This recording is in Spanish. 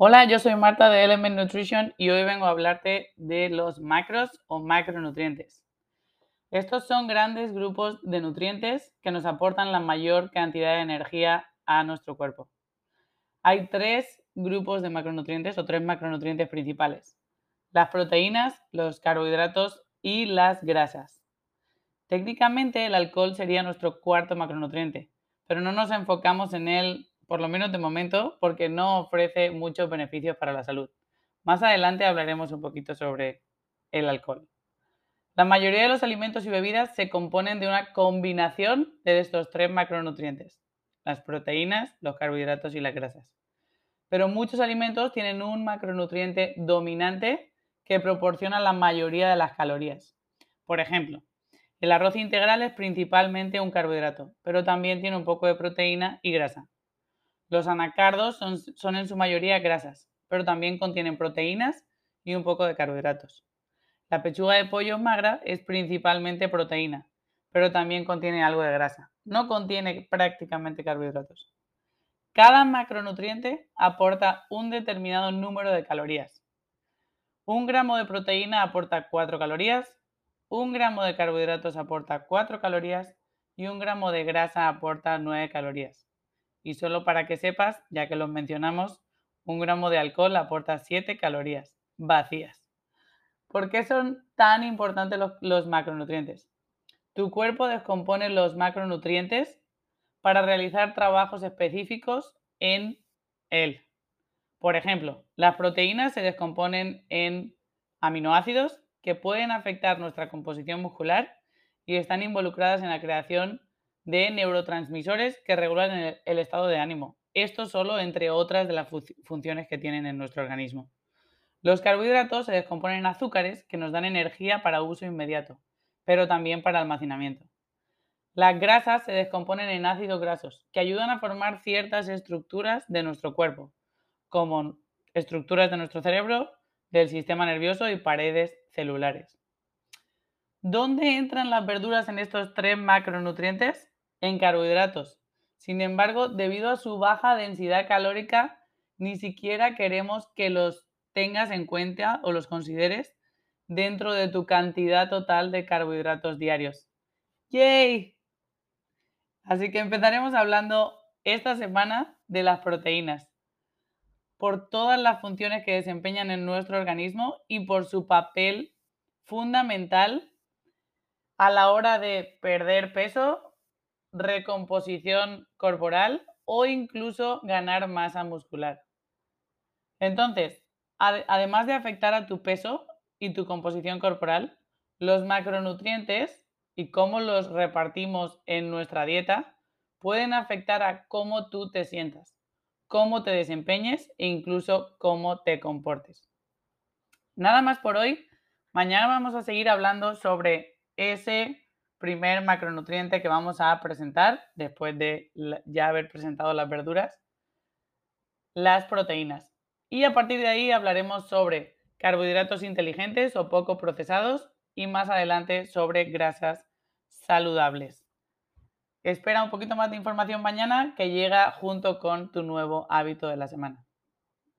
Hola, yo soy Marta de Element Nutrition y hoy vengo a hablarte de los macros o macronutrientes. Estos son grandes grupos de nutrientes que nos aportan la mayor cantidad de energía a nuestro cuerpo. Hay tres grupos de macronutrientes o tres macronutrientes principales. Las proteínas, los carbohidratos y las grasas. Técnicamente el alcohol sería nuestro cuarto macronutriente, pero no nos enfocamos en él por lo menos de momento, porque no ofrece muchos beneficios para la salud. Más adelante hablaremos un poquito sobre el alcohol. La mayoría de los alimentos y bebidas se componen de una combinación de estos tres macronutrientes, las proteínas, los carbohidratos y las grasas. Pero muchos alimentos tienen un macronutriente dominante que proporciona la mayoría de las calorías. Por ejemplo, el arroz integral es principalmente un carbohidrato, pero también tiene un poco de proteína y grasa. Los anacardos son, en su mayoría grasas, pero también contienen proteínas y un poco de carbohidratos. La pechuga de pollo magra es principalmente proteína, pero también contiene algo de grasa. No contiene prácticamente carbohidratos. Cada macronutriente aporta un determinado número de calorías. Un gramo de proteína aporta 4 calorías, un gramo de carbohidratos aporta 4 calorías y un gramo de grasa aporta 9 calorías. Y solo para que sepas, ya que los mencionamos, un gramo de alcohol aporta 7 calorías vacías. ¿Por qué son tan importantes los, macronutrientes? Tu cuerpo descompone los macronutrientes para realizar trabajos específicos en él. Por ejemplo, las proteínas se descomponen en aminoácidos que pueden afectar nuestra composición muscular y están involucradas en la creación de neurotransmisores que regulan el, estado de ánimo. Esto solo entre otras de las funciones que tienen en nuestro organismo. Los carbohidratos se descomponen en azúcares que nos dan energía para uso inmediato, pero también para almacenamiento. Las grasas se descomponen en ácidos grasos, que ayudan a formar ciertas estructuras de nuestro cuerpo, como estructuras de nuestro cerebro, del sistema nervioso y paredes celulares. ¿Dónde entran las verduras en estos tres macronutrientes? En carbohidratos. Sin embargo, debido a su baja densidad calórica, ni siquiera queremos que los tengas en cuenta o los consideres dentro de tu cantidad total de carbohidratos diarios. ¡Yay! Así que empezaremos hablando esta semana de las proteínas, por todas las funciones que desempeñan en nuestro organismo y por su papel fundamental a la hora de perder peso recomposición corporal o incluso ganar masa muscular. Entonces, además de afectar a tu peso y tu composición corporal, los macronutrientes y cómo los repartimos en nuestra dieta pueden afectar a cómo tú te sientas, cómo te desempeñes e incluso cómo te comportes. Nada más por hoy. Mañana vamos a seguir hablando sobre ese primer macronutriente que vamos a presentar, después de ya haber presentado las verduras, las proteínas. Y a partir de ahí hablaremos sobre carbohidratos inteligentes o poco procesados y más adelante sobre grasas saludables. Espera un poquito más de información mañana que llega junto con tu nuevo hábito de la semana.